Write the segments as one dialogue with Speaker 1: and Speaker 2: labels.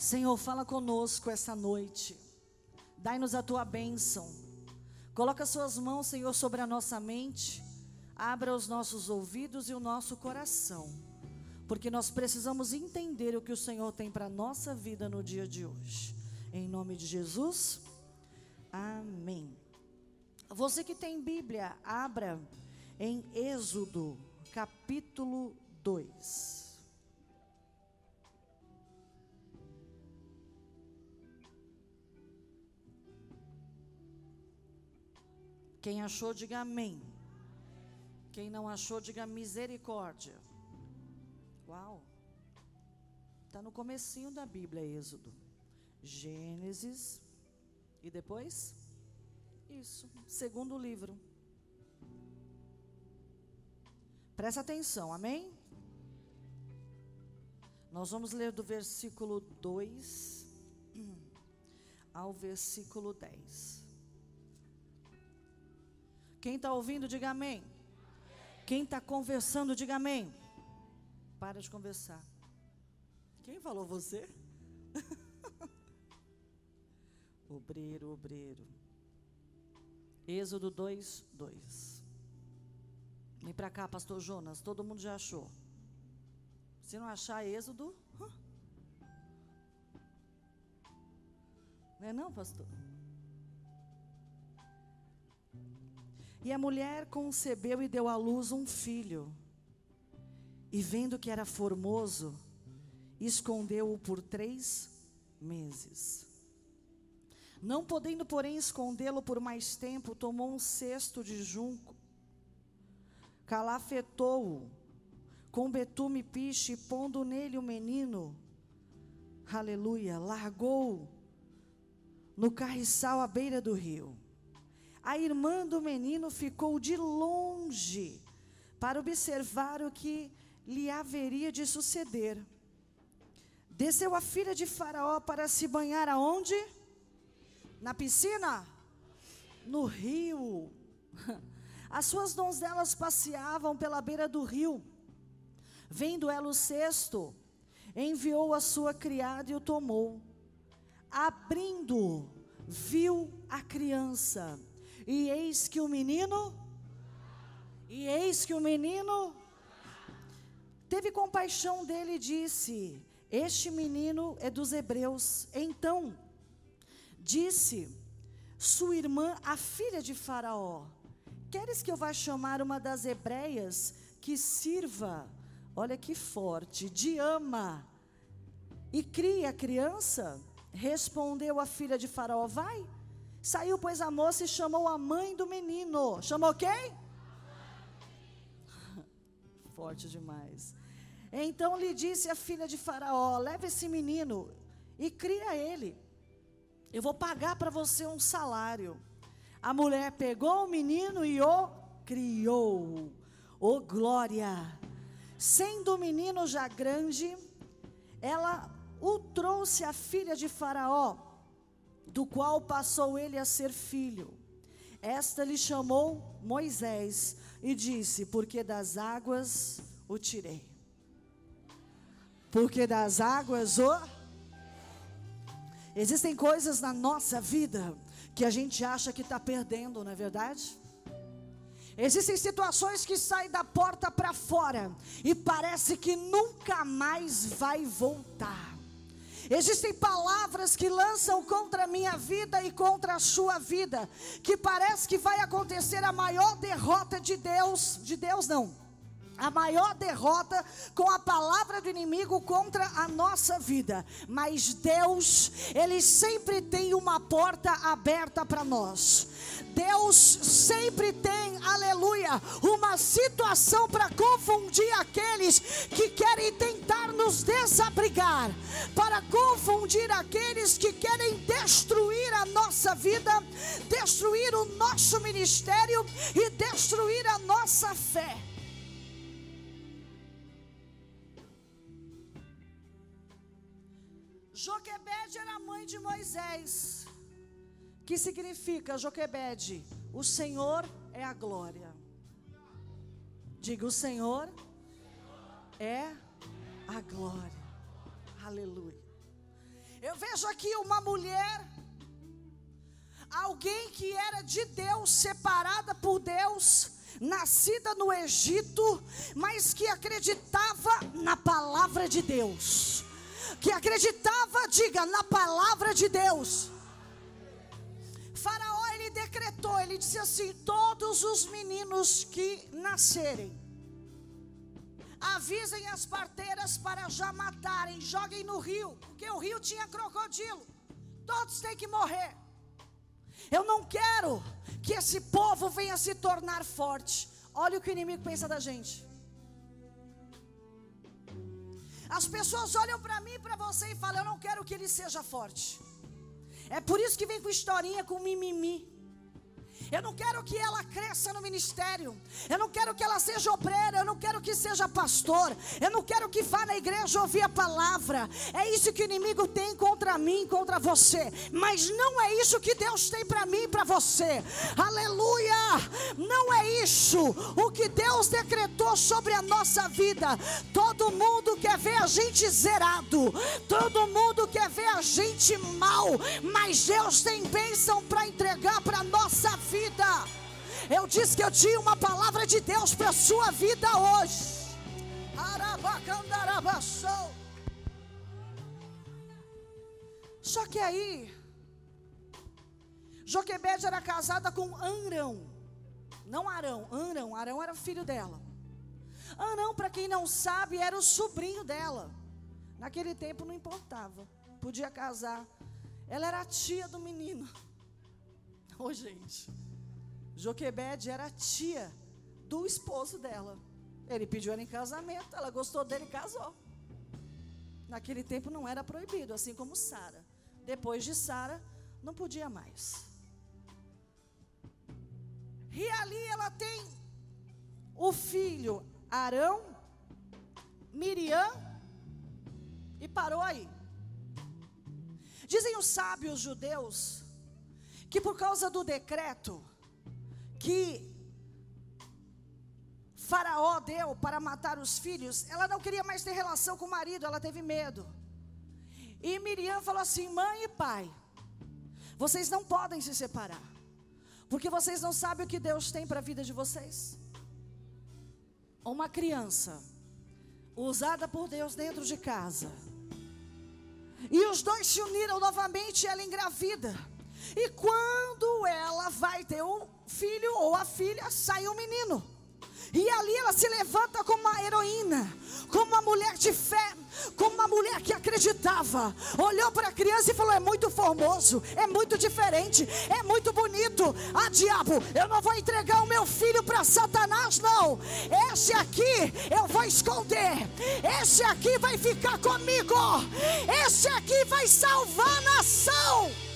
Speaker 1: Senhor, fala conosco essa noite. Dai-nos a tua bênção. Coloca suas mãos, Senhor, sobre a nossa mente. Abra os nossos ouvidos e o nosso coração. Porque nós precisamos entender o que o Senhor tem para a nossa vida no dia de hoje. Em nome de Jesus. Amém. Você que tem Bíblia, abra em Êxodo, capítulo 2. Quem achou, diga amém. Quem não achou, diga misericórdia. Uau. Está no comecinho da Bíblia, Êxodo. Gênesis. E depois? Isso, segundo livro. Presta atenção, amém? Nós vamos ler do versículo 2 ao versículo 10. Quem está ouvindo, diga amém. Quem está conversando, diga amém. Para de conversar. Quem falou você? obreiro, obreiro. Êxodo 2, 2. Vem para cá, pastor Jonas, todo mundo já achou. Se não achar Êxodo, não é não, pastor? E a mulher concebeu e deu à luz um filho. E vendo que era formoso, escondeu-o por três meses. Não podendo, porém, escondê-lo por mais tempo, tomou um cesto de junco, calafetou-o com betume piche, pondo nele o menino, aleluia, largou no carriçal à beira do rio. A irmã do menino ficou de longe para observar o que lhe haveria de suceder. Desceu a filha de Faraó para se banhar aonde? Na piscina? No rio. As suas donzelas passeavam pela beira do rio. Vendo ela o cesto, enviou a sua criada e o tomou. Abrindo, viu a criança. E eis que o menino, e eis que o menino teve compaixão dele e disse: Este menino é dos hebreus. Então, disse sua irmã, a filha de Faraó: Queres que eu vá chamar uma das hebreias que sirva olha que forte, de ama e cria a criança? Respondeu a filha de Faraó: Vai. Saiu, pois, a moça e chamou a mãe do menino. Chamou quem? Forte demais. Então lhe disse a filha de Faraó: Leve esse menino e cria ele. Eu vou pagar para você um salário. A mulher pegou o menino e o criou. Oh glória! Sendo o menino já grande, ela o trouxe à filha de Faraó, do qual passou ele a ser filho. Esta lhe chamou Moisés e disse: Porque das águas o tirei. Porque das águas o. Existem coisas na nossa vida que a gente acha que está perdendo, não é verdade? Existem situações que saem da porta para fora e parece que nunca mais vai voltar. Existem palavras que lançam contra a minha vida e contra a sua vida, que parece que vai acontecer a maior derrota de Deus, de Deus não, a maior derrota com a palavra do inimigo contra a nossa vida. Mas Deus, Ele sempre tem uma porta aberta para nós. Deus sempre tem, aleluia, uma situação para confundir aqueles que querem tentar nos desabrigar, para confundir aqueles que querem destruir a nossa vida, destruir o nosso ministério e destruir a nossa fé. Joquebede era mãe de Moisés. Que significa Joquebede? O Senhor é a glória. Diga: o Senhor é a glória. Aleluia. Eu vejo aqui uma mulher, alguém que era de Deus, separada por Deus, nascida no Egito, mas que acreditava na palavra de Deus. Que acreditava, diga, na palavra de Deus. Faraó ele decretou, ele disse assim: todos os meninos que nascerem, avisem as parteiras para já matarem, joguem no rio, porque o rio tinha crocodilo. Todos têm que morrer. Eu não quero que esse povo venha se tornar forte. Olha o que o inimigo pensa da gente. As pessoas olham para mim e para você e falam: Eu não quero que ele seja forte. É por isso que vem com historinha, com mimimi. Eu não quero que ela cresça no ministério. Eu não quero que ela seja obreira. Eu não quero que seja pastor. Eu não quero que vá na igreja ouvir a palavra. É isso que o inimigo tem contra mim, contra você. Mas não é isso que Deus tem para mim e para você. Aleluia! Não é isso o que Deus decretou sobre a nossa vida. Todo mundo quer ver a gente zerado. Todo mundo quer ver a gente mal. Mas Deus tem bênção para entregar para vida. Eu disse que eu tinha uma palavra de Deus para a sua vida hoje. Só que aí, Joquebede era casada com Arão. Não Arão, Arão, Arão era filho dela. Arão, para quem não sabe, era o sobrinho dela. Naquele tempo não importava, podia casar. Ela era a tia do menino. Ô, oh, gente. Joquebede era tia do esposo dela. Ele pediu ela em casamento, ela gostou dele e casou. Naquele tempo não era proibido, assim como Sara. Depois de Sara, não podia mais. E ali ela tem o filho Arão, Miriam, e parou aí. Dizem os sábios judeus que por causa do decreto que Faraó deu para matar os filhos, ela não queria mais ter relação com o marido, ela teve medo. E Miriam falou assim: mãe e pai, vocês não podem se separar, porque vocês não sabem o que Deus tem para a vida de vocês. Uma criança usada por Deus dentro de casa, e os dois se uniram novamente, ela engravida. E quando ela vai ter um filho ou a filha, sai um menino. E ali ela se levanta como uma heroína, como uma mulher de fé, como uma mulher que acreditava. Olhou para a criança e falou: É muito formoso, é muito diferente, é muito bonito. Ah, diabo, eu não vou entregar o meu filho para Satanás, não. Esse aqui eu vou esconder, esse aqui vai ficar comigo, esse aqui vai salvar a nação.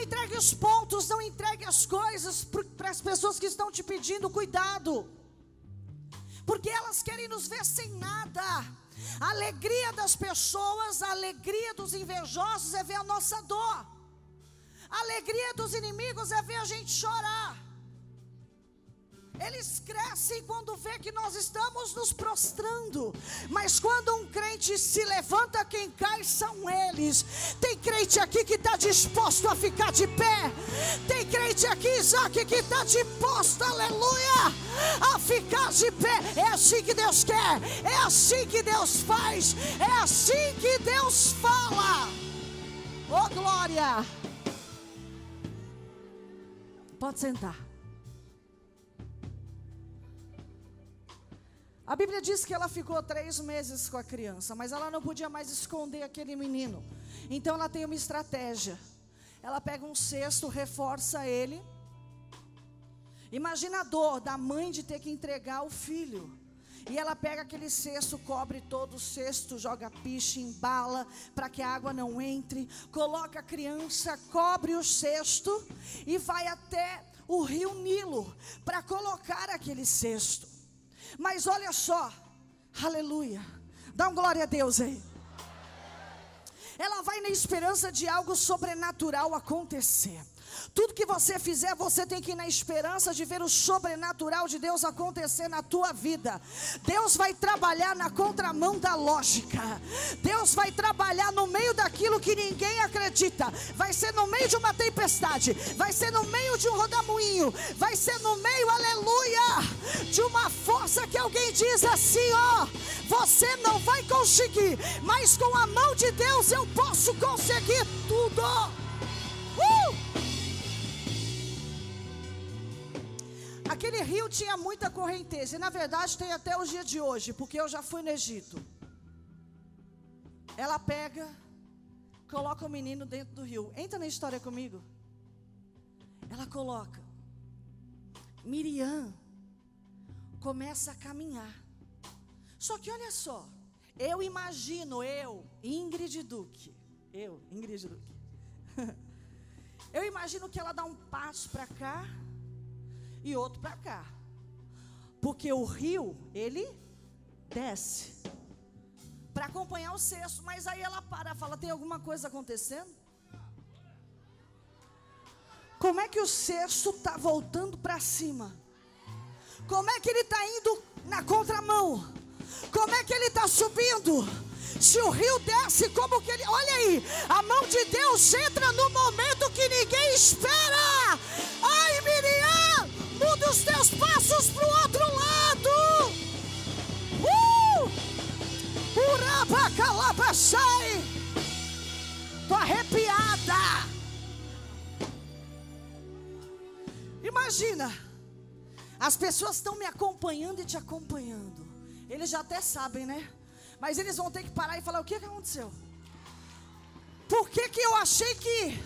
Speaker 1: Entregue os pontos, não entregue as coisas para as pessoas que estão te pedindo cuidado. Porque elas querem nos ver sem nada. A alegria das pessoas, a alegria dos invejosos é ver a nossa dor. A alegria dos inimigos é ver a gente chorar. Eles crescem quando vê que nós estamos nos prostrando. Mas quando um crente se levanta, quem cai são eles. Tem crente aqui que está disposto a ficar de pé. Tem crente aqui, Isaac, que está disposto, aleluia, a ficar de pé. É assim que Deus quer. É assim que Deus faz. É assim que Deus fala. Oh, glória. Pode sentar. A Bíblia diz que ela ficou três meses com a criança, mas ela não podia mais esconder aquele menino. Então ela tem uma estratégia. Ela pega um cesto, reforça ele. Imagina a dor da mãe de ter que entregar o filho. E ela pega aquele cesto, cobre todo o cesto, joga piche, embala para que a água não entre, coloca a criança, cobre o cesto e vai até o rio Nilo para colocar aquele cesto. Mas olha só, aleluia. Dá um glória a Deus aí. ela vai na esperança de algo sobrenatural acontecer. Tudo que você fizer, você tem que ir na esperança de ver o sobrenatural de Deus acontecer na tua vida. Deus vai trabalhar na contramão da lógica. Deus vai trabalhar no meio daquilo que ninguém acredita. Vai ser no meio de uma tempestade, vai ser no meio de um rodamuinho, vai ser no meio, aleluia, de uma força que alguém diz assim, ó, você não vai conseguir, mas com a mão de Deus eu posso conseguir tudo. Uh! Aquele rio tinha muita correnteza, e na verdade tem até o dia de hoje, porque eu já fui no Egito. Ela pega, coloca o menino dentro do rio. Entra na história comigo. Ela coloca. Miriam começa a caminhar. Só que olha só, eu imagino, eu, Ingrid Duque, eu, Ingrid Duque, eu imagino que ela dá um passo para cá, e outro para cá. Porque o rio, ele desce para acompanhar o cesto, mas aí ela para, fala: tem alguma coisa acontecendo? Como é que o cesto está voltando para cima? Como é que ele está indo na contramão? Como é que ele está subindo? Se o rio desce, como que ele. Olha aí, a mão de Deus entra no momento que ninguém espera. Ai, Miriam, muda os teus passos para o outro lado. Uh! Urabacalabachai. Estou arrepiada. Imagina, as pessoas estão me acompanhando e te acompanhando. Eles já até sabem, né? Mas eles vão ter que parar e falar: o que, que aconteceu? Por que, que eu achei que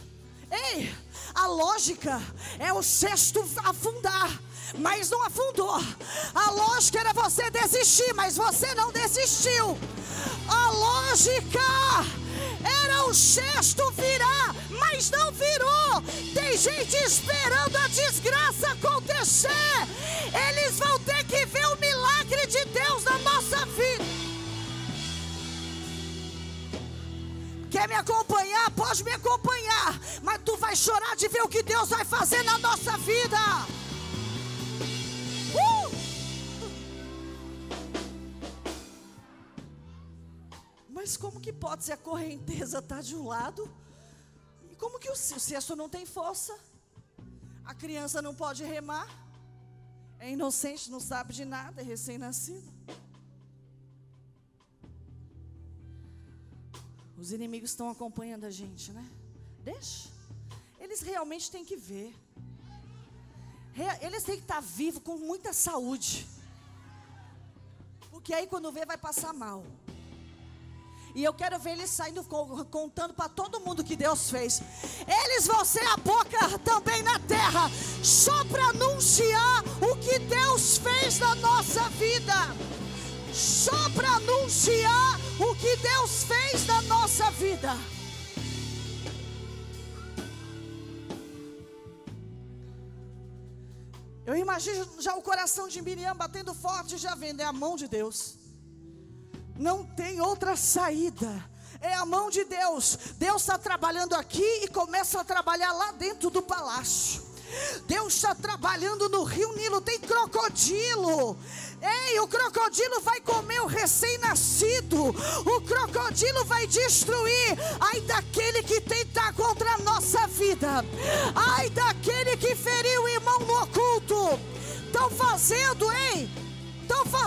Speaker 1: Ei, a lógica é o cesto afundar, mas não afundou. A lógica era você desistir, mas você não desistiu. A lógica era o cesto virar, mas não virou. Tem gente esperando a desgraça acontecer. Eles vão ter que ver o milagre de Deus na nossa vida. Quer me acompanhar? Pode me acompanhar. Mas tu vai chorar de ver o que Deus vai fazer na nossa vida. Uh! Mas como que pode ser a correnteza tá de um lado? E como que o cesto não tem força? A criança não pode remar? É inocente, não sabe de nada, é recém-nascido. Os inimigos estão acompanhando a gente, né? Deixa. Eles realmente têm que ver. Eles têm que estar vivos com muita saúde. Porque aí quando vê vai passar mal. E eu quero ver eles saindo contando para todo mundo que Deus fez. Eles vão ser a boca também na terra, só para anunciar o que Deus fez na nossa vida. Só para anunciar o que Deus fez na nossa vida. Eu imagino já o coração de Miriam batendo forte, já vendo, é a mão de Deus. Não tem outra saída. É a mão de Deus. Deus está trabalhando aqui e começa a trabalhar lá dentro do palácio. Deus está trabalhando no rio Nilo, tem crocodilo. Ei, o crocodilo vai comer o recém-nascido. O crocodilo vai destruir. Ai daquele que tentar contra a nossa vida. Ai daquele que feriu o irmão no oculto. Estão fazendo, hein?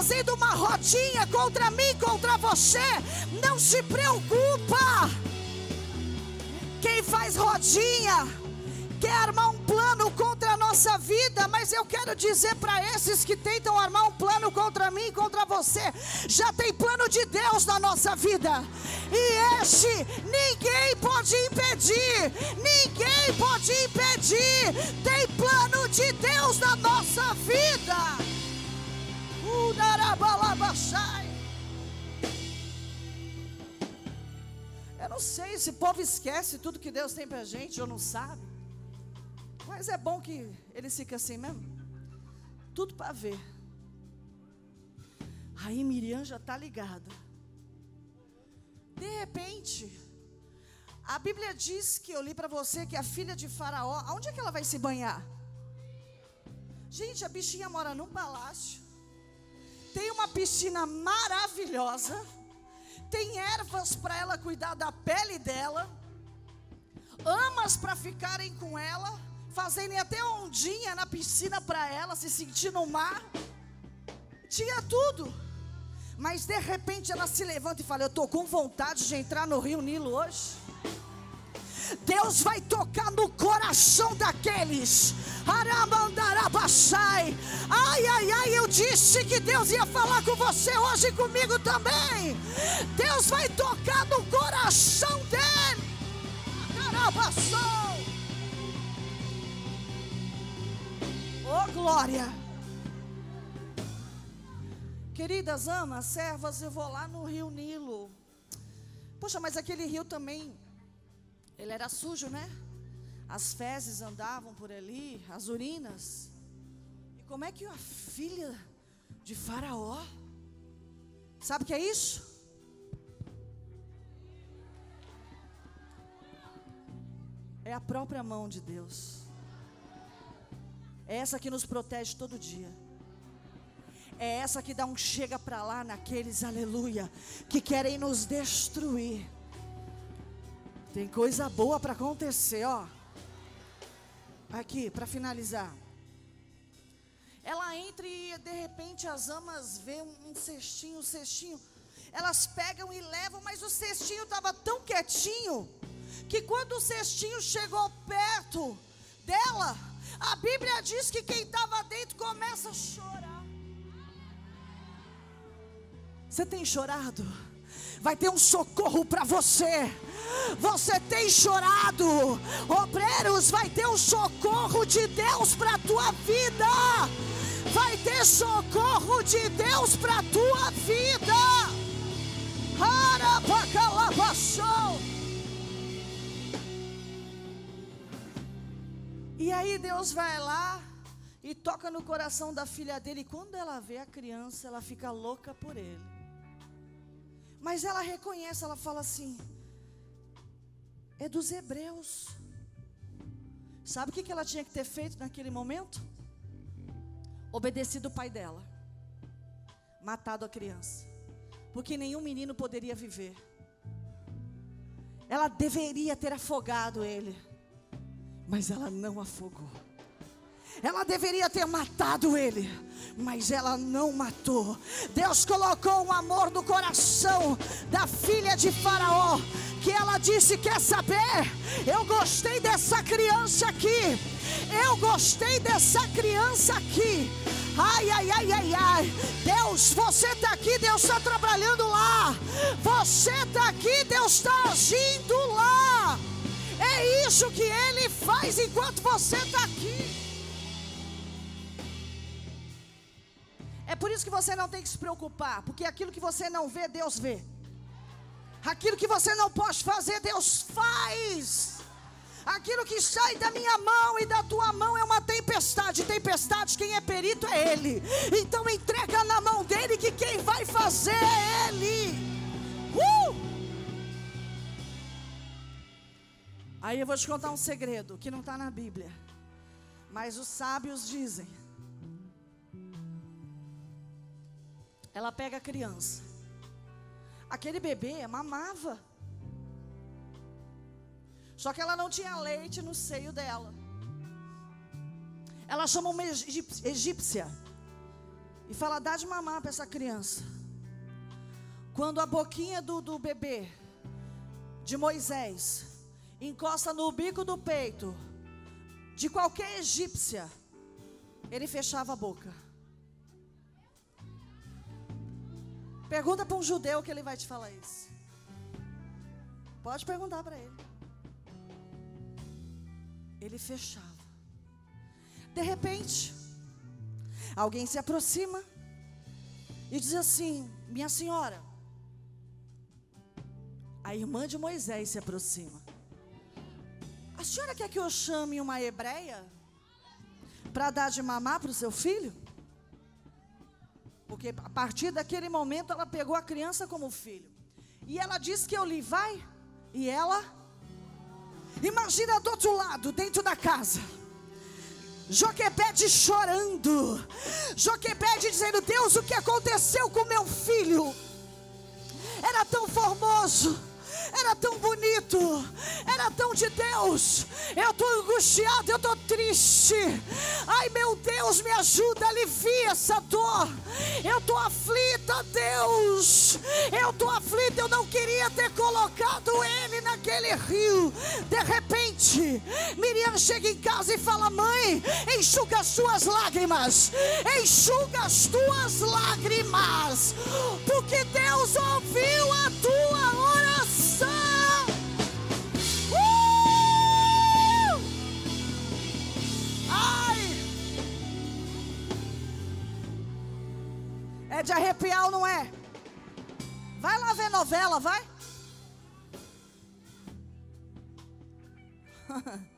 Speaker 1: Fazendo uma rodinha contra mim, contra você. Não se preocupa. Quem faz rodinha quer armar um plano contra a nossa vida, mas eu quero dizer para esses que tentam armar um plano contra mim, contra você, já tem plano de Deus na nossa vida, e este ninguém pode impedir, ninguém pode impedir, tem plano de Deus na nossa vida. Eu não sei se o povo esquece tudo que Deus tem para gente ou não sabe. Mas é bom que ele fica assim mesmo. Tudo para ver. Aí Miriam já está ligada. De repente, A Bíblia diz que eu li para você que a filha de Faraó, aonde é que ela vai se banhar? Gente, a bichinha mora num palácio, tem uma piscina maravilhosa, tem ervas para ela cuidar da pele dela, amas para ficarem com ela, fazerem até ondinha na piscina para ela, se sentir no mar. Tinha tudo. Mas de repente ela se levanta e fala: Eu estou com vontade de entrar no Rio Nilo hoje. Deus vai tocar no coração daqueles. Aramandarabachai. Ai, ai, ai, eu disse que Deus ia falar com você hoje comigo também. Deus vai tocar no coração dele. Arabaçou. Oh, glória. Queridas amas, servas, eu vou lá no rio Nilo. Poxa, mas aquele rio também ele era sujo, né? As fezes andavam por ali, as urinas. E como é que a filha de Faraó, sabe o que é isso? É a própria mão de Deus. É essa que nos protege todo dia. É essa que dá um chega para lá naqueles, aleluia, que querem nos destruir. Tem coisa boa para acontecer, ó. Aqui, para finalizar. Ela entra e de repente as amas vê um, cestinho, um cestinho. Elas pegam e levam, mas o cestinho estava tão quietinho que quando o cestinho chegou perto dela, a Bíblia diz que quem estava dentro começa a chorar. Você tem chorado? Vai ter um socorro para você. Você tem chorado, obreiros, vai ter um socorro de Deus para a tua vida. Vai ter socorro de Deus para a tua vida. E aí Deus vai lá e toca no coração da filha dele. E quando ela vê a criança, ela fica louca por ele. Mas ela reconhece, ela fala assim: é dos hebreus. Sabe o que ela tinha que ter feito naquele momento? Obedecido o pai dela, matado a criança, porque nenhum menino poderia viver. Ela deveria ter afogado ele, mas ela não afogou. Ela deveria ter matado ele, mas ela não matou. Deus colocou um amor no coração da filha de Faraó, que ela disse: Quer saber? Eu gostei dessa criança aqui. Eu gostei dessa criança aqui. Ai, ai, ai, ai, ai. Deus, você está aqui, Deus está trabalhando lá. Você está aqui, Deus está agindo lá. É isso que Ele faz enquanto você está aqui. Por isso que você não tem que se preocupar, porque aquilo que você não vê, Deus vê. Aquilo que você não pode fazer, Deus faz. Aquilo que sai da minha mão e da tua mão é uma tempestade. Tempestade, quem é perito é Ele. Então entrega na mão dele que quem vai fazer é Ele. Uh! Aí eu vou te contar um segredo que não está na Bíblia. Mas os sábios dizem Ela pega a criança. Aquele bebê mamava. Só que ela não tinha leite no seio dela. Ela chama uma egípcia e fala: dá de mamar para essa criança. Quando a boquinha do, do bebê, de Moisés, encosta no bico do peito de qualquer egípcia, ele fechava a boca. Pergunta para um judeu que ele vai te falar isso. Pode perguntar para ele. Ele fechava. De repente, alguém se aproxima e diz assim: Minha senhora. A irmã de Moisés se aproxima. A senhora quer que eu chame uma hebreia para dar de mamar para o seu filho? Porque a partir daquele momento ela pegou a criança como filho. E ela disse que eu lhe vai. E ela Imagina do outro lado, dentro da casa. Joquebede chorando. Joquebede dizendo: Deus, o que aconteceu com meu filho? Era tão formoso era tão bonito, era tão de Deus. Eu estou angustiado, eu estou triste. Ai meu Deus, me ajuda, alivia essa dor. Eu estou aflita, Deus. Eu estou aflita, eu não queria ter colocado ele naquele rio. De repente, Miriam chega em casa e fala: Mãe, enxuga as suas lágrimas, enxuga as tuas lágrimas, porque Deus ouviu a tua oração. É de arrepiar ou não é? Vai lá ver novela, vai.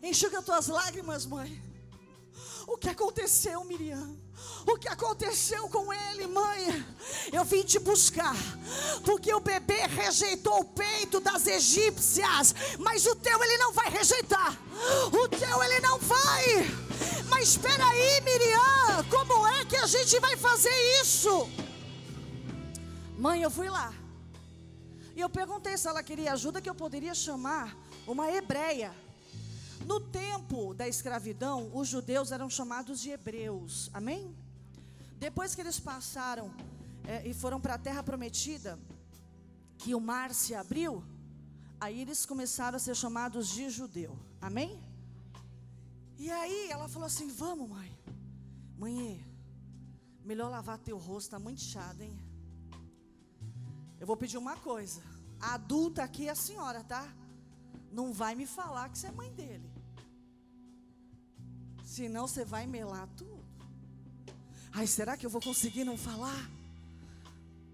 Speaker 1: Enxuga tuas lágrimas, mãe. O que aconteceu, Miriam? O que aconteceu com ele, mãe? Eu vim te buscar, porque o bebê rejeitou o peito das egípcias, mas o teu ele não vai rejeitar. O teu ele não vai. Mas espera aí, Miriam, como é que a gente vai fazer isso? Mãe, eu fui lá. E eu perguntei se ela queria ajuda que eu poderia chamar uma hebreia. No tempo da escravidão, os judeus eram chamados de hebreus. Amém? Depois que eles passaram é, e foram para a terra prometida, que o mar se abriu, aí eles começaram a ser chamados de judeu. Amém? E aí ela falou assim: Vamos, mãe. Mãe, melhor lavar teu rosto, está muito inchado, hein? Eu vou pedir uma coisa. A adulta aqui é a senhora, tá? Não vai me falar que você é mãe dele. Senão você vai melar tudo. Ai, será que eu vou conseguir não falar?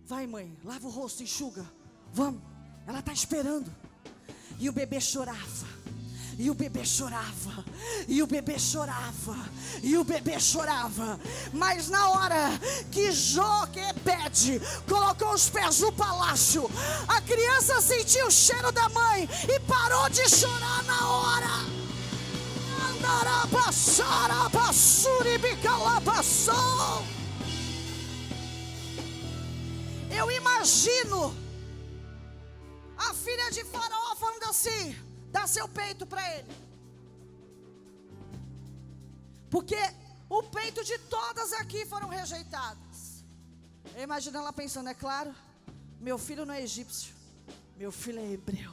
Speaker 1: Vai, mãe, lava o rosto, enxuga. Vamos. Ela está esperando. E o bebê chorava. E o bebê chorava, e o bebê chorava, e o bebê chorava. Mas na hora que Joquebede colocou os pés no palácio, a criança sentiu o cheiro da mãe e parou de chorar na hora. Eu imagino a filha de Faraó falando assim: dá seu peito para ele. Porque o peito de todas aqui foram rejeitadas. Eu imagino ela pensando, é claro, meu filho não é egípcio, meu filho é hebreu.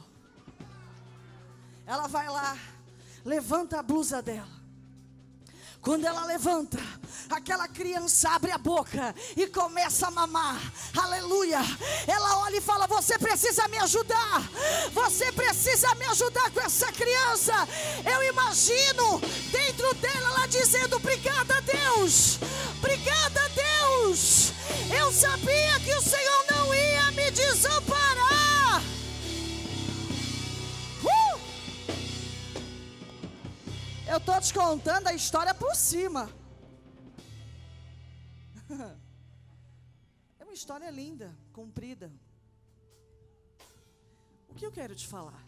Speaker 1: Ela vai lá, levanta a blusa dela. Quando ela levanta, aquela criança abre a boca e começa a mamar. Aleluia. Ela olha e fala: Você precisa me ajudar. Você precisa me ajudar com essa criança. Eu imagino dentro dela ela dizendo: Obrigada, Deus. Obrigada, Deus. Eu sabia que o Senhor Eu estou te contando a história por cima. É uma história linda, comprida. O que eu quero te falar?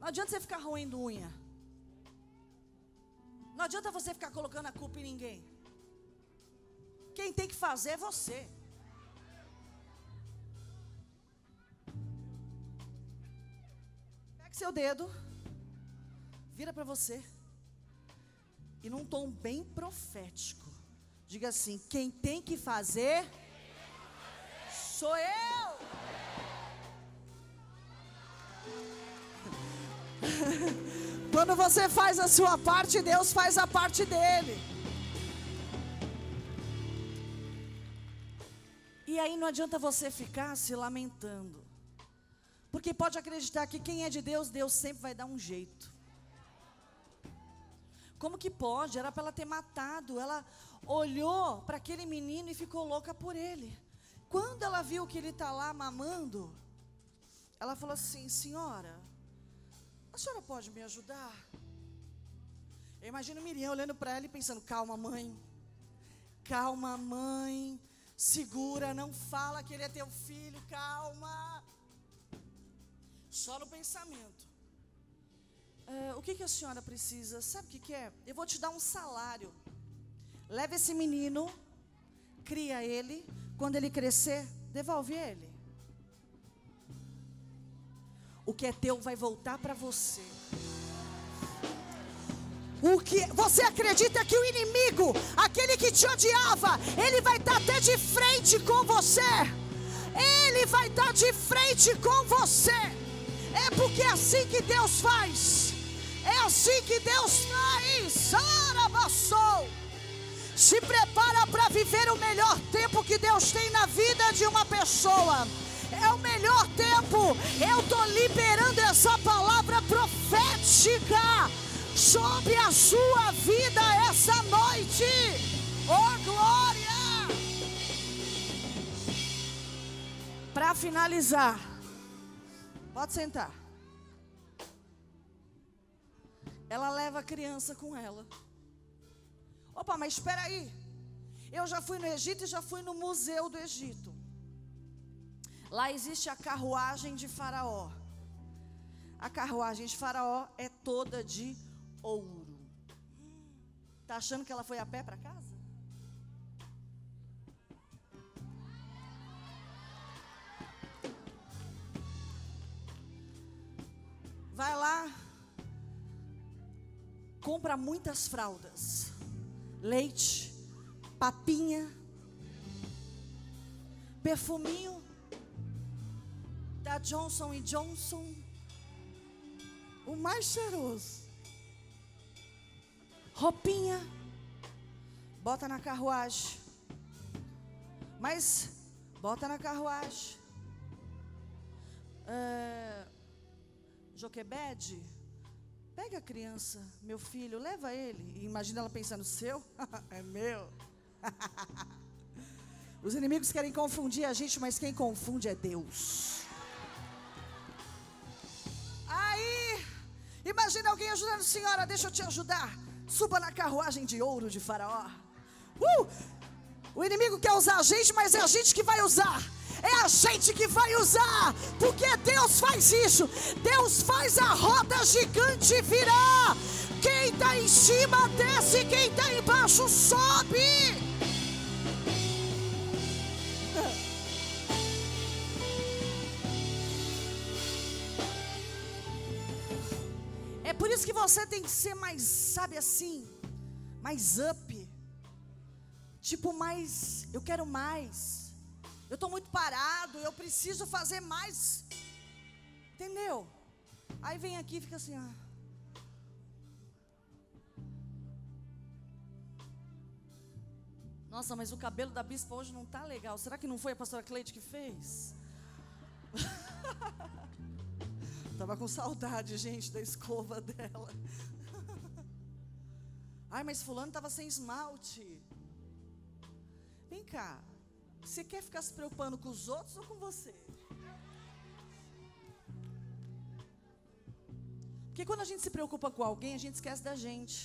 Speaker 1: Não adianta você ficar roendo unha. Não adianta você ficar colocando a culpa em ninguém. Quem tem que fazer é você. Pegue seu dedo. Vira para você. E num tom bem profético. Diga assim: quem tem que fazer sou eu. Quando você faz a sua parte, Deus faz a parte dele. E aí não adianta você ficar se lamentando. Porque pode acreditar que quem é de Deus, Deus sempre vai dar um jeito. Como que pode? Era para ela ter matado. Ela olhou para aquele menino e ficou louca por ele. Quando ela viu que ele está lá mamando, ela falou assim: Senhora, a senhora pode me ajudar? Eu imagino Miriam olhando para ela e pensando: Calma, mãe. Calma, mãe. Segura, não fala que ele é teu filho. Calma. Só no pensamento. É, o que, que a senhora precisa? Sabe o que, que é? Eu vou te dar um salário. Leva esse menino, cria ele. Quando ele crescer, devolve ele. O que é teu vai voltar para você. O que você acredita que o inimigo, aquele que te odiava, ele vai estar até de frente com você. Ele vai estar de frente com você. É porque é assim que Deus faz. Assim que Deus faz. Arabassou. Se prepara para viver o melhor tempo que Deus tem na vida de uma pessoa. É o melhor tempo. Eu estou liberando essa palavra profética sobre a sua vida essa noite. Oh glória! Para finalizar, pode sentar. Ela leva a criança com ela. Opa, mas espera aí. Eu já fui no Egito e já fui no Museu do Egito. Lá existe a carruagem de Faraó. A carruagem de Faraó é toda de ouro. Tá achando que ela foi a pé para casa? Vai lá, compra muitas fraldas, leite, papinha, perfuminho da Johnson Johnson, o mais cheiroso roupinha, bota na carruagem. Mas bota na carruagem. É, Joquebede, pega a criança, meu filho, leva ele. E imagina ela pensando, seu? é meu. Os inimigos querem confundir a gente, mas quem confunde é Deus. Aí, imagina alguém ajudando, senhora, deixa eu te ajudar. Suba na carruagem de ouro de Faraó. Uh! O inimigo quer usar a gente, mas é a gente que vai usar. É a gente que vai usar, porque Deus faz isso. Deus faz a roda gigante virar. Quem está em cima desce, quem está embaixo sobe. por isso que você tem que ser mais, sabe assim, mais up. Tipo, mais, eu quero mais. Eu estou muito parado, eu preciso fazer mais. Entendeu? Aí vem aqui e fica assim, ó. Nossa, mas o cabelo da bispa hoje não tá legal. Será que não foi a pastora Cleide que fez? Tava com saudade, gente, da escova dela. Ai, mas fulano estava sem esmalte. Vem cá. Você quer ficar se preocupando com os outros ou com você? Porque quando a gente se preocupa com alguém, a gente esquece da gente.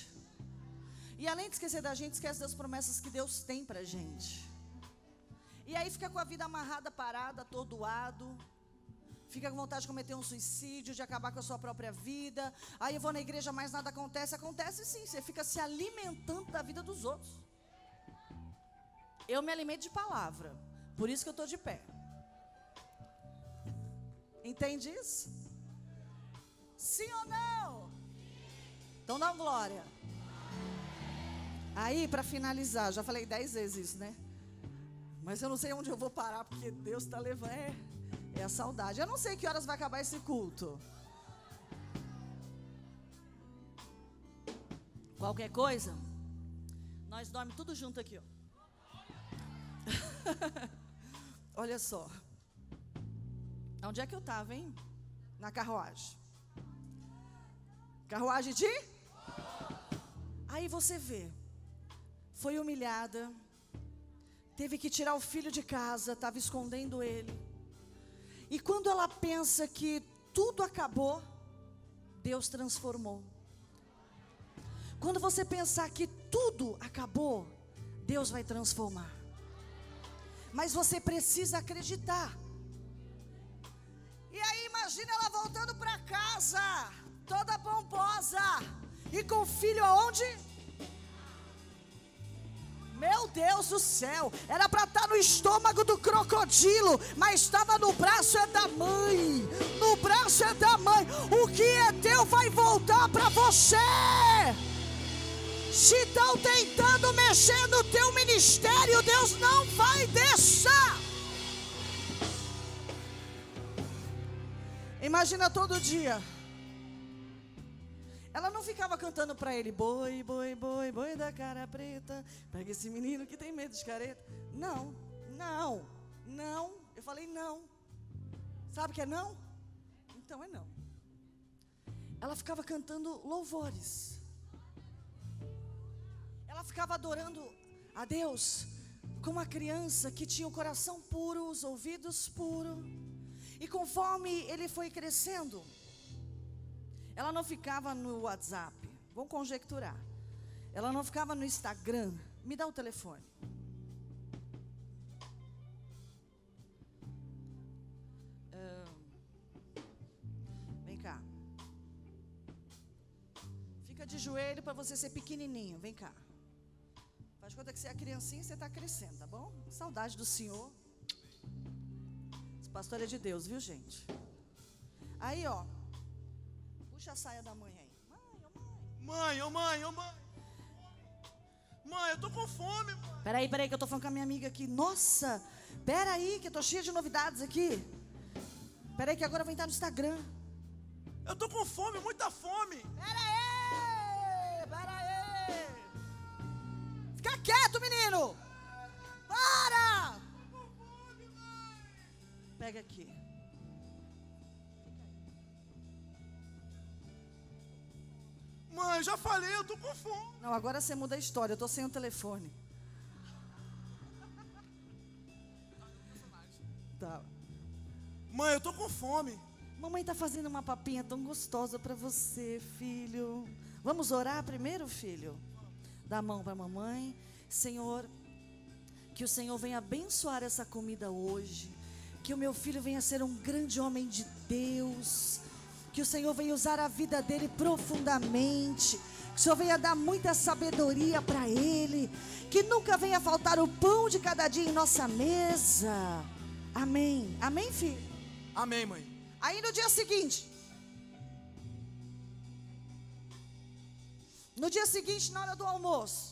Speaker 1: E além de esquecer da gente, esquece das promessas que Deus tem pra gente. E aí fica com a vida amarrada, parada, atordoado fica com vontade de cometer um suicídio, de acabar com a sua própria vida. Aí eu vou na igreja, mas nada acontece. Acontece sim, você fica se alimentando da vida dos outros. Eu me alimento de palavra, por isso que eu estou de pé. Entende isso? Sim ou não? Então dá glória. Aí, para finalizar, já falei dez vezes isso, né? Mas eu não sei onde eu vou parar, porque Deus está levando. É, é a saudade. Eu não sei que horas vai acabar esse culto. Qualquer coisa, nós dormimos tudo junto aqui, ó. Olha só. Onde é que eu estava, hein? Na carruagem. Carruagem de? Aí você vê. Foi humilhada. Teve que tirar o filho de casa, estava escondendo ele. E quando ela pensa que tudo acabou, Deus transformou. Quando você pensar que tudo acabou, Deus vai transformar. Mas você precisa acreditar. E aí imagina ela voltando para casa, toda pomposa, e com o filho aonde? Meu Deus do céu, era para estar tá no estômago do crocodilo, mas estava no braço é da mãe. No braço é da mãe. O que é teu vai voltar para você. Se estão tentando mexer no teu ministério, Deus não vai deixar. Imagina todo dia. Ela não ficava cantando para ele, boi, boi, boi, boi da cara preta. Pega esse menino que tem medo de careta. Não, não, não. Eu falei não. Sabe que é não? Então é não. Ela ficava cantando louvores. Ela ficava adorando a Deus como uma criança que tinha o coração puro, os ouvidos puros. E conforme ele foi crescendo, ela não ficava no WhatsApp. Vamos conjecturar. Ela não ficava no Instagram. Me dá o telefone. Vem cá. Fica de joelho para você ser pequenininho. Vem cá. Faz conta que você é criancinha e você está crescendo, tá bom? Saudade do Senhor. Esse pastor é de Deus, viu, gente? Aí, ó. Puxa a saia da mãe aí.
Speaker 2: Mãe, ô mãe. Mãe, ô mãe, ô mãe. Mãe, eu tô com fome, mãe.
Speaker 1: Peraí, peraí, que eu tô falando com a minha amiga aqui. Nossa, peraí, que eu tô cheia de novidades aqui. Peraí, que agora vai entrar no Instagram.
Speaker 2: Eu tô com fome, muita fome.
Speaker 1: Peraí. Quieto, menino. Para. Pega aqui.
Speaker 2: Mãe, já falei, eu tô com fome.
Speaker 1: Não, agora você muda a história. Eu tô sem o telefone. Tá.
Speaker 2: Mãe, eu tô com fome.
Speaker 1: Mamãe tá fazendo uma papinha tão gostosa para você, filho. Vamos orar primeiro, filho? Dá a mão para mamãe. Senhor, que o Senhor venha abençoar essa comida hoje. Que o meu filho venha ser um grande homem de Deus. Que o Senhor venha usar a vida dele profundamente. Que o Senhor venha dar muita sabedoria para ele. Que nunca venha faltar o pão de cada dia em nossa mesa. Amém. Amém, filho?
Speaker 2: Amém, mãe.
Speaker 1: Aí no dia seguinte. No dia seguinte, na hora do almoço.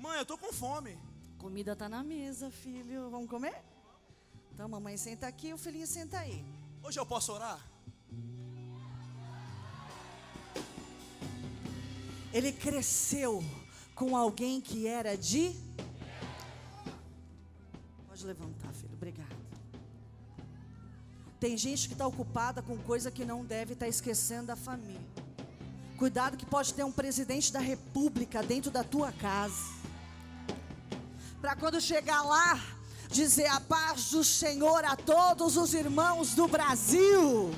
Speaker 2: Mãe, eu tô com fome.
Speaker 1: Comida tá na mesa, filho. Vamos comer? Então, mamãe senta aqui, o filhinho senta aí.
Speaker 2: Hoje eu posso orar?
Speaker 1: Ele cresceu com alguém que era de. Pode levantar, filho. Obrigada. Tem gente que está ocupada com coisa que não deve estar tá esquecendo da família. Cuidado que pode ter um presidente da república dentro da tua casa. Para quando chegar lá, dizer a paz do Senhor a todos os irmãos do Brasil.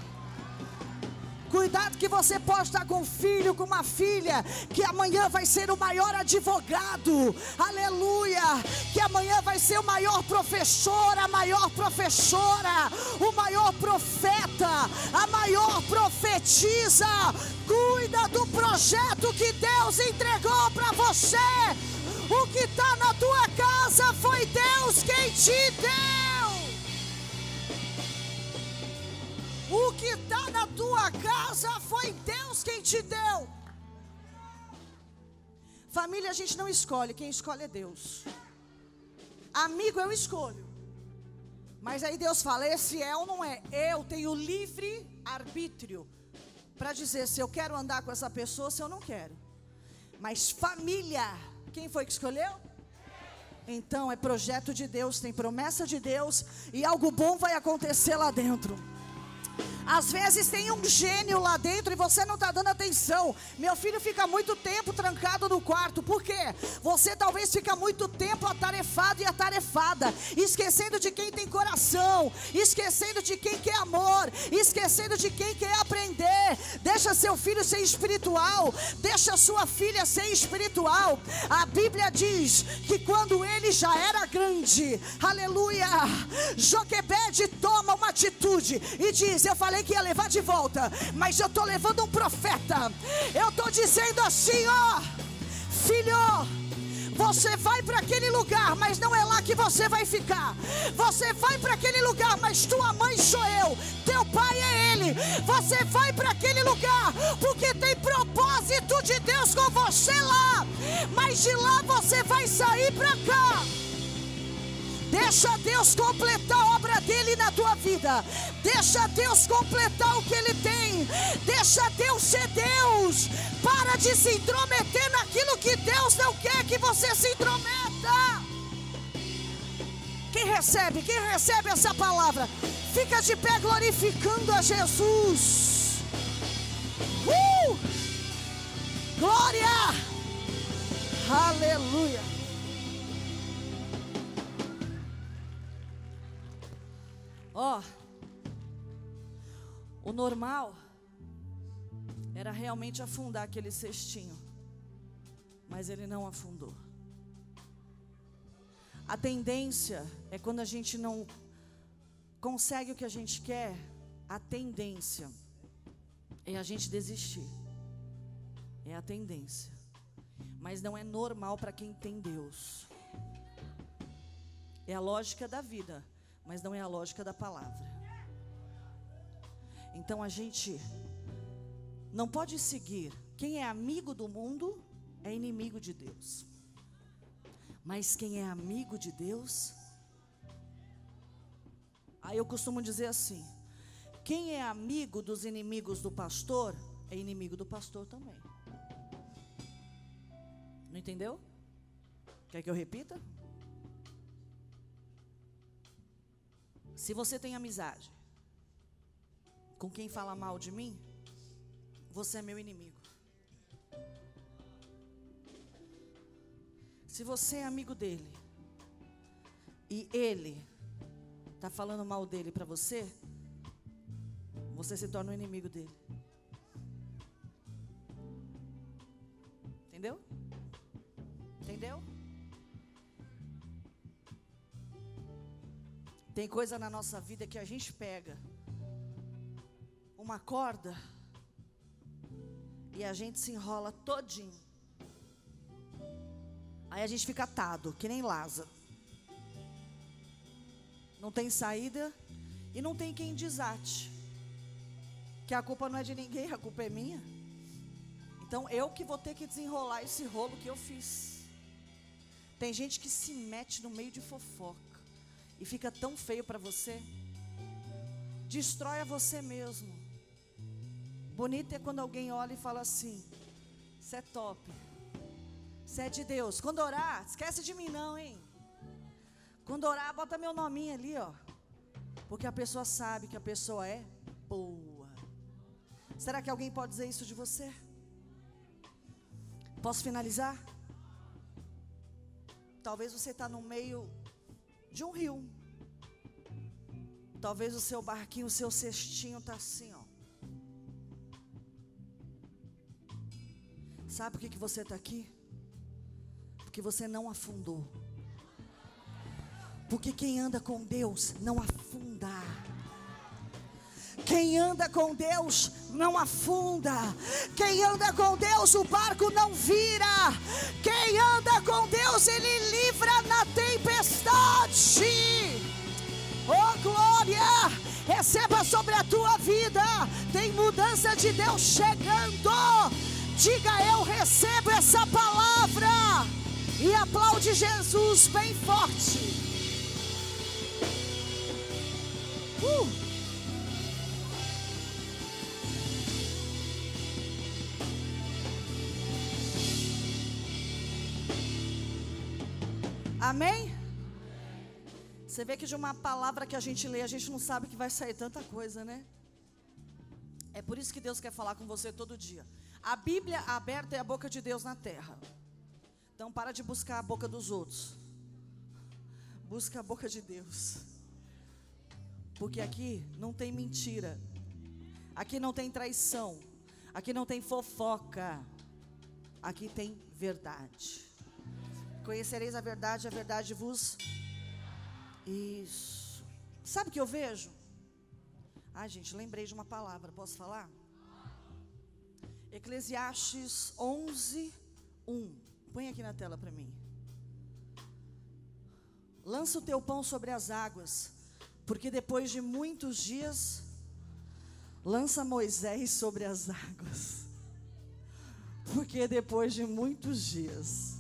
Speaker 1: Cuidado que você pode estar com um filho, com uma filha, que amanhã vai ser o maior advogado. Aleluia! Que amanhã vai ser o maior professor, a maior professora, o maior profeta, a maior profetisa. Cuida do projeto que Deus entregou para você. O que está na tua casa foi Deus quem te deu. O que está na tua casa foi Deus quem te deu. Família a gente não escolhe, quem escolhe é Deus. Amigo eu escolho. Mas aí Deus fala: esse é ou não é? Eu tenho livre arbítrio para dizer se eu quero andar com essa pessoa, se eu não quero. Mas família, quem foi que escolheu? Então é projeto de Deus, tem promessa de Deus e algo bom vai acontecer lá dentro. Às vezes tem um gênio lá dentro e você não está dando atenção. Meu filho fica muito tempo trancado no quarto. Por quê? Você talvez fica muito tempo atarefado e atarefada, esquecendo de quem tem coração, esquecendo de quem quer amor, esquecendo de quem quer aprender. Deixa seu filho ser espiritual, deixa sua filha ser espiritual. A Bíblia diz que quando ele já era grande, aleluia, Joquebede toma uma atitude e diz: Eu falei que ia levar de volta, mas eu estou levando um profeta. Eu estou dizendo assim: Ó, filho. Você vai para aquele lugar, mas não é lá que você vai ficar. Você vai para aquele lugar, mas tua mãe sou eu, teu pai é ele. Você vai para aquele lugar porque tem propósito de Deus com você lá. Mas de lá você vai sair para cá. Deixa Deus completar a obra dele na tua vida. Deixa Deus completar o que ele tem. Deixa Deus ser Deus. Para de se intrometer naquilo que Deus não quer que você se intrometa. Quem recebe? Quem recebe essa palavra? Fica de pé glorificando a Jesus. Uh! Glória! Aleluia! Ó, o normal era realmente afundar aquele cestinho, mas ele não afundou. A tendência é quando a gente não consegue o que a gente quer, a tendência é a gente desistir. É a tendência. Mas não é normal para quem tem Deus. É a lógica da vida mas não é a lógica da palavra. Então a gente não pode seguir. Quem é amigo do mundo é inimigo de Deus. Mas quem é amigo de Deus. Aí eu costumo dizer assim: quem é amigo dos inimigos do pastor é inimigo do pastor também. Não entendeu? Quer que eu repita? Se você tem amizade com quem fala mal de mim, você é meu inimigo. Se você é amigo dele e ele está falando mal dele para você, você se torna o um inimigo dele. Tem coisa na nossa vida que a gente pega uma corda e a gente se enrola todinho. Aí a gente fica atado, que nem Lázaro. Não tem saída e não tem quem desate. Que a culpa não é de ninguém, a culpa é minha. Então eu que vou ter que desenrolar esse rolo que eu fiz. Tem gente que se mete no meio de fofoca e fica tão feio para você, destrói a você mesmo. Bonito é quando alguém olha e fala assim: Você é top, você é de Deus. Quando orar, esquece de mim, não, hein? Quando orar, bota meu nominho ali, ó. Porque a pessoa sabe que a pessoa é boa. Será que alguém pode dizer isso de você? Posso finalizar? Talvez você está no meio de um rio. Talvez o seu barquinho, o seu cestinho está assim, ó. Sabe por que, que você está aqui? Porque você não afundou. Porque quem anda com Deus não afunda. Quem anda com Deus não afunda. Quem anda com Deus, o barco não vira. Quem anda com Deus, ele livra na tempestade. Oh glória! Receba sobre a tua vida. Tem mudança de Deus chegando. Diga eu recebo essa palavra. E aplaude Jesus bem forte. Uh! Amém? Você vê que de uma palavra que a gente lê, a gente não sabe que vai sair tanta coisa, né? É por isso que Deus quer falar com você todo dia. A Bíblia aberta é a boca de Deus na terra. Então para de buscar a boca dos outros. Busca a boca de Deus. Porque aqui não tem mentira. Aqui não tem traição. Aqui não tem fofoca. Aqui tem verdade. Conhecereis a verdade, a verdade vos. Isso. Sabe o que eu vejo? Ai, gente, lembrei de uma palavra, posso falar? Eclesiastes 11, 1. Põe aqui na tela para mim. Lança o teu pão sobre as águas, porque depois de muitos dias, lança Moisés sobre as águas, porque depois de muitos dias,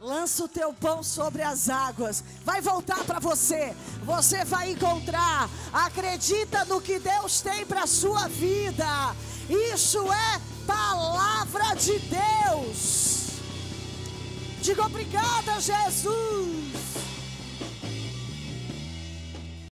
Speaker 1: Lança o teu pão sobre as águas. Vai voltar para você. Você vai encontrar. Acredita no que Deus tem para a sua vida. Isso é palavra de Deus. Diga obrigada, Jesus.